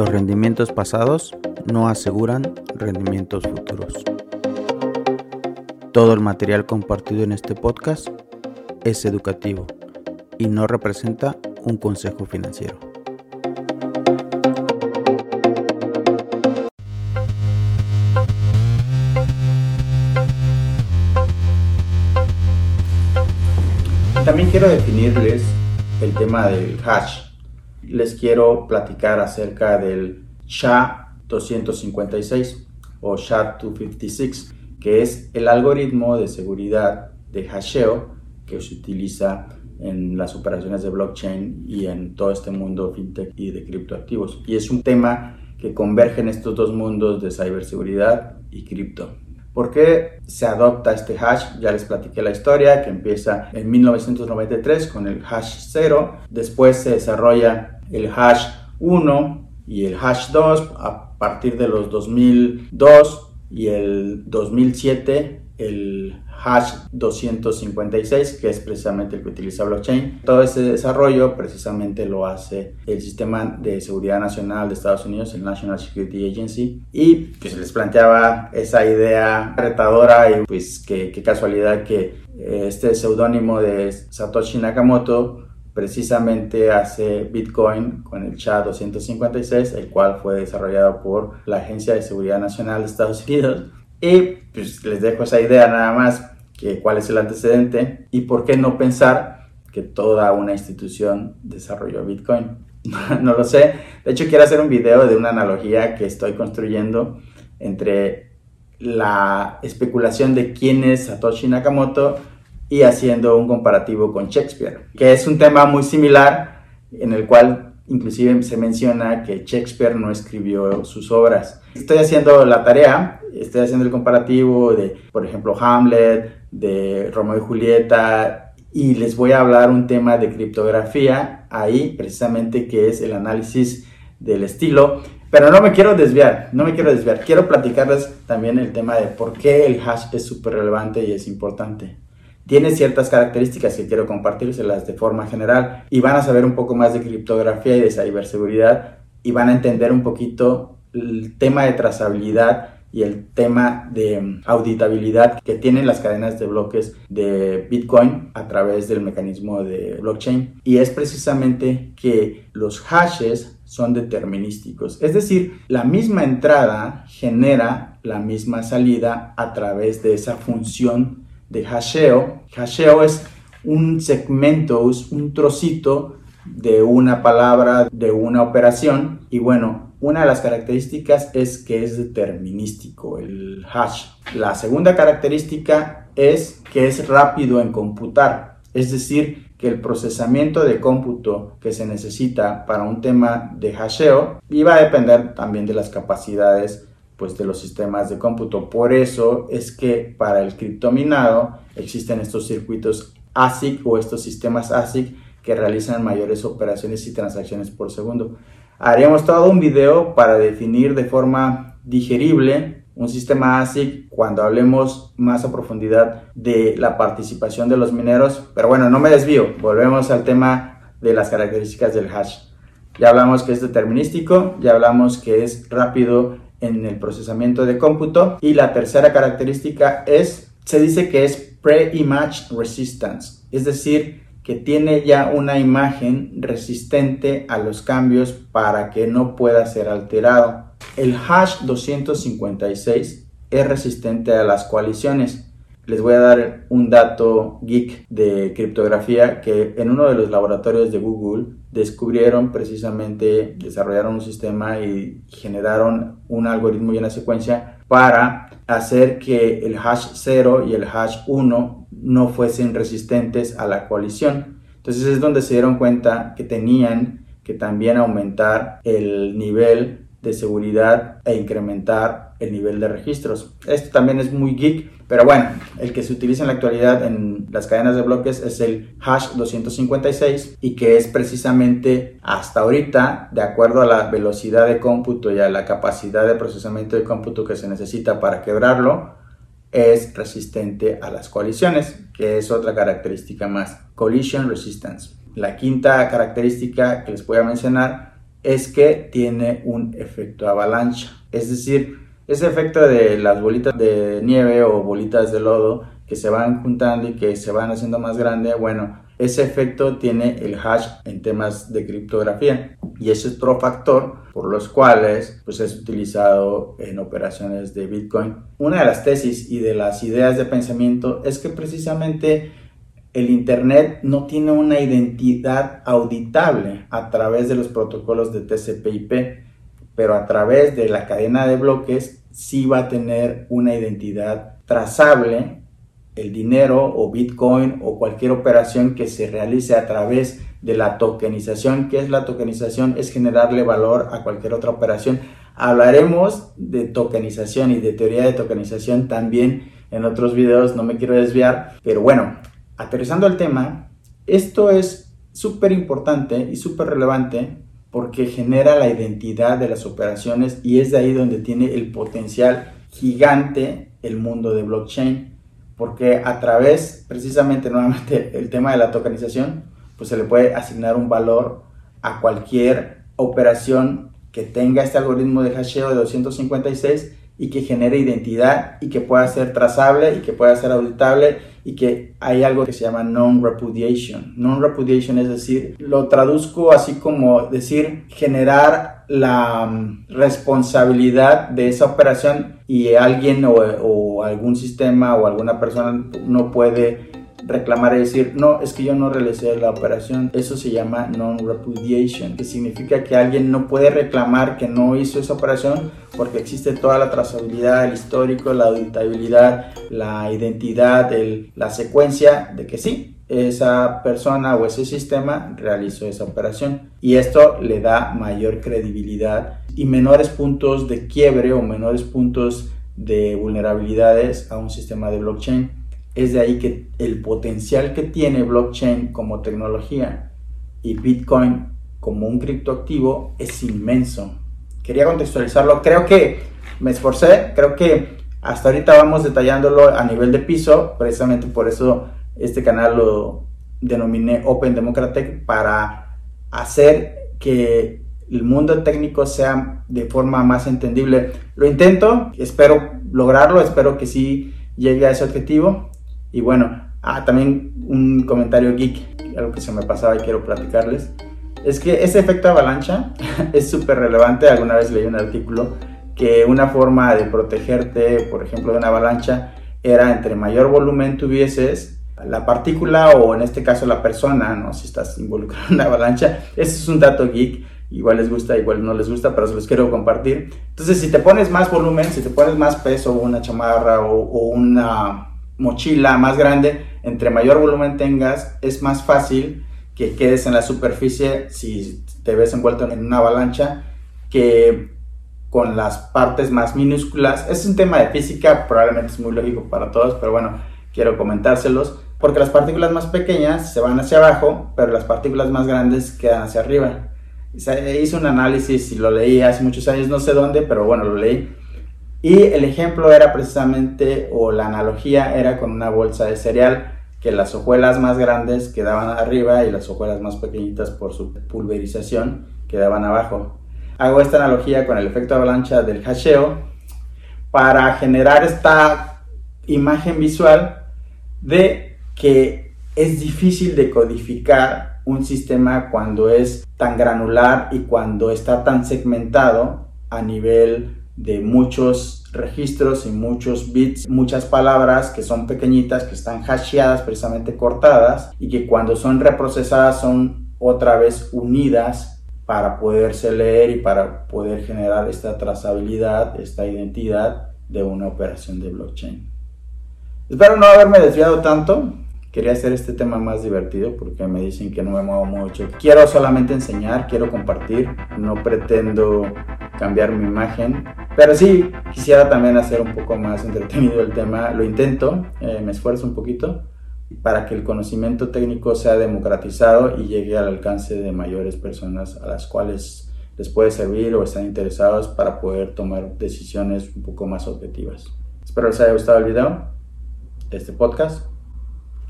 Los rendimientos pasados no aseguran rendimientos futuros. Todo el material compartido en este podcast es educativo y no representa un consejo financiero. También quiero definirles el tema del hash les quiero platicar acerca del SHA-256 o SHA-256, que es el algoritmo de seguridad de hasheo que se utiliza en las operaciones de blockchain y en todo este mundo fintech y de criptoactivos. Y es un tema que converge en estos dos mundos de ciberseguridad y cripto. ¿Por qué se adopta este hash? Ya les platiqué la historia que empieza en 1993 con el hash 0, después se desarrolla el hash 1 y el hash 2 a partir de los 2002 y el 2007 el hash 256 que es precisamente el que utiliza blockchain. Todo ese desarrollo precisamente lo hace el sistema de seguridad nacional de Estados Unidos, el National Security Agency y pues les planteaba esa idea retadora y pues qué casualidad que eh, este seudónimo de Satoshi Nakamoto precisamente hace Bitcoin con el SHA-256, el cual fue desarrollado por la Agencia de Seguridad Nacional de Estados Unidos. Y pues les dejo esa idea nada más, que cuál es el antecedente y por qué no pensar que toda una institución desarrolló Bitcoin. no lo sé. De hecho, quiero hacer un video de una analogía que estoy construyendo entre la especulación de quién es Satoshi Nakamoto y haciendo un comparativo con Shakespeare, que es un tema muy similar en el cual inclusive se menciona que Shakespeare no escribió sus obras. Estoy haciendo la tarea, estoy haciendo el comparativo de, por ejemplo, Hamlet, de Romeo y Julieta, y les voy a hablar un tema de criptografía ahí, precisamente que es el análisis del estilo. Pero no me quiero desviar, no me quiero desviar. Quiero platicarles también el tema de por qué el hash es súper relevante y es importante tiene ciertas características que quiero compartírselas de forma general y van a saber un poco más de criptografía y de ciberseguridad y van a entender un poquito el tema de trazabilidad y el tema de auditabilidad que tienen las cadenas de bloques de Bitcoin a través del mecanismo de blockchain. Y es precisamente que los hashes son determinísticos. Es decir, la misma entrada genera la misma salida a través de esa función de hasheo. Hasheo es un segmento, es un trocito de una palabra, de una operación. Y bueno, una de las características es que es determinístico el hash. La segunda característica es que es rápido en computar. Es decir, que el procesamiento de cómputo que se necesita para un tema de hasheo iba a depender también de las capacidades pues, de los sistemas de cómputo. Por eso es que para el criptominado existen estos circuitos ASIC o estos sistemas ASIC que realizan mayores operaciones y transacciones por segundo. Haremos todo un video para definir de forma digerible un sistema ASIC cuando hablemos más a profundidad de la participación de los mineros. Pero bueno, no me desvío, volvemos al tema de las características del hash. Ya hablamos que es determinístico, ya hablamos que es rápido en el procesamiento de cómputo. Y la tercera característica es, se dice que es pre-image resistance, es decir, que tiene ya una imagen resistente a los cambios para que no pueda ser alterado. El hash 256 es resistente a las coaliciones. Les voy a dar un dato geek de criptografía que en uno de los laboratorios de Google descubrieron precisamente, desarrollaron un sistema y generaron un algoritmo y una secuencia para hacer que el hash 0 y el hash 1 no fuesen resistentes a la coalición. Entonces es donde se dieron cuenta que tenían que también aumentar el nivel de seguridad e incrementar el nivel de registros. Esto también es muy geek, pero bueno, el que se utiliza en la actualidad en las cadenas de bloques es el hash 256 y que es precisamente hasta ahorita, de acuerdo a la velocidad de cómputo y a la capacidad de procesamiento de cómputo que se necesita para quebrarlo, es resistente a las colisiones, que es otra característica más, collision resistance. La quinta característica que les voy a mencionar es que tiene un efecto avalancha, es decir, ese efecto de las bolitas de nieve o bolitas de lodo que se van juntando y que se van haciendo más grande, bueno, ese efecto tiene el hash en temas de criptografía y es otro factor por los cuales pues, es utilizado en operaciones de Bitcoin. Una de las tesis y de las ideas de pensamiento es que precisamente el Internet no tiene una identidad auditable a través de los protocolos de TCP/IP, pero a través de la cadena de bloques sí va a tener una identidad trazable el dinero o Bitcoin o cualquier operación que se realice a través de la tokenización. ¿Qué es la tokenización? Es generarle valor a cualquier otra operación. Hablaremos de tokenización y de teoría de tokenización también en otros videos, no me quiero desviar, pero bueno, aterrizando al tema, esto es súper importante y súper relevante porque genera la identidad de las operaciones y es de ahí donde tiene el potencial gigante el mundo de blockchain, porque a través, precisamente nuevamente el tema de la tokenización, pues se le puede asignar un valor a cualquier operación que tenga este algoritmo de hasheo de 256 y que genere identidad y que pueda ser trazable y que pueda ser auditable y que hay algo que se llama non-repudiation. Non-repudiation es decir, lo traduzco así como decir generar la mm, responsabilidad de esa operación y alguien o, o algún sistema o alguna persona no puede reclamar y decir, no, es que yo no realicé la operación. Eso se llama non-repudiation, que significa que alguien no puede reclamar que no hizo esa operación porque existe toda la trazabilidad, el histórico, la auditabilidad, la identidad, la secuencia de que sí, esa persona o ese sistema realizó esa operación. Y esto le da mayor credibilidad y menores puntos de quiebre o menores puntos de vulnerabilidades a un sistema de blockchain es de ahí que el potencial que tiene blockchain como tecnología y Bitcoin como un criptoactivo es inmenso. Quería contextualizarlo. Creo que me esforcé, creo que hasta ahorita vamos detallándolo a nivel de piso, precisamente por eso este canal lo denominé Open Democratic para hacer que el mundo técnico sea de forma más entendible. Lo intento, espero lograrlo, espero que sí llegue a ese objetivo. Y bueno, ah, también un comentario geek, algo que se me pasaba y quiero platicarles. Es que ese efecto avalancha es súper relevante. Alguna vez leí un artículo que una forma de protegerte, por ejemplo, de una avalancha, era entre mayor volumen tuvieses, la partícula o en este caso la persona, ¿no? Si estás involucrado en una avalancha. Ese es un dato geek. Igual les gusta, igual no les gusta, pero se los quiero compartir. Entonces, si te pones más volumen, si te pones más peso, una chamarra o, o una mochila más grande, entre mayor volumen tengas, es más fácil que quedes en la superficie si te ves envuelto en una avalancha que con las partes más minúsculas. Es un tema de física, probablemente es muy lógico para todos, pero bueno, quiero comentárselos. Porque las partículas más pequeñas se van hacia abajo, pero las partículas más grandes quedan hacia arriba. Hice un análisis y lo leí hace muchos años, no sé dónde, pero bueno, lo leí y el ejemplo era precisamente, o la analogía era con una bolsa de cereal, que las hojuelas más grandes quedaban arriba y las hojuelas más pequeñitas por su pulverización quedaban abajo. Hago esta analogía con el efecto avalancha del hasheo para generar esta imagen visual de que es difícil de codificar un sistema cuando es tan granular y cuando está tan segmentado a nivel de muchos registros y muchos bits, muchas palabras que son pequeñitas, que están hasheadas, precisamente cortadas, y que cuando son reprocesadas son otra vez unidas para poderse leer y para poder generar esta trazabilidad, esta identidad de una operación de blockchain. Espero no haberme desviado tanto. quería hacer este tema más divertido porque me dicen que no me muevo mucho. Quiero solamente enseñar, quiero compartir, no pretendo cambiar mi imagen, pero sí quisiera también hacer un poco más entretenido el tema. Lo intento, eh, me esfuerzo un poquito para que el conocimiento técnico sea democratizado y llegue al alcance de mayores personas a las cuales les puede servir o están interesados para poder tomar decisiones un poco más objetivas. Espero les haya gustado el video, este podcast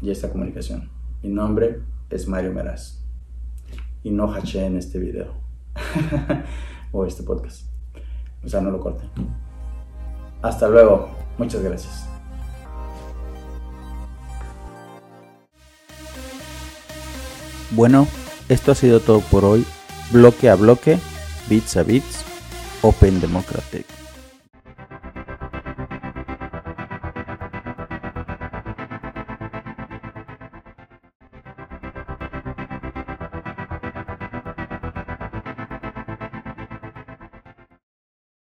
y esta comunicación. Mi nombre es Mario Meraz y no haché en este video o este podcast. O sea, no lo corte. Hasta luego. Muchas gracias. Bueno, esto ha sido todo por hoy. Bloque a bloque, bits a bits, Open Democratic.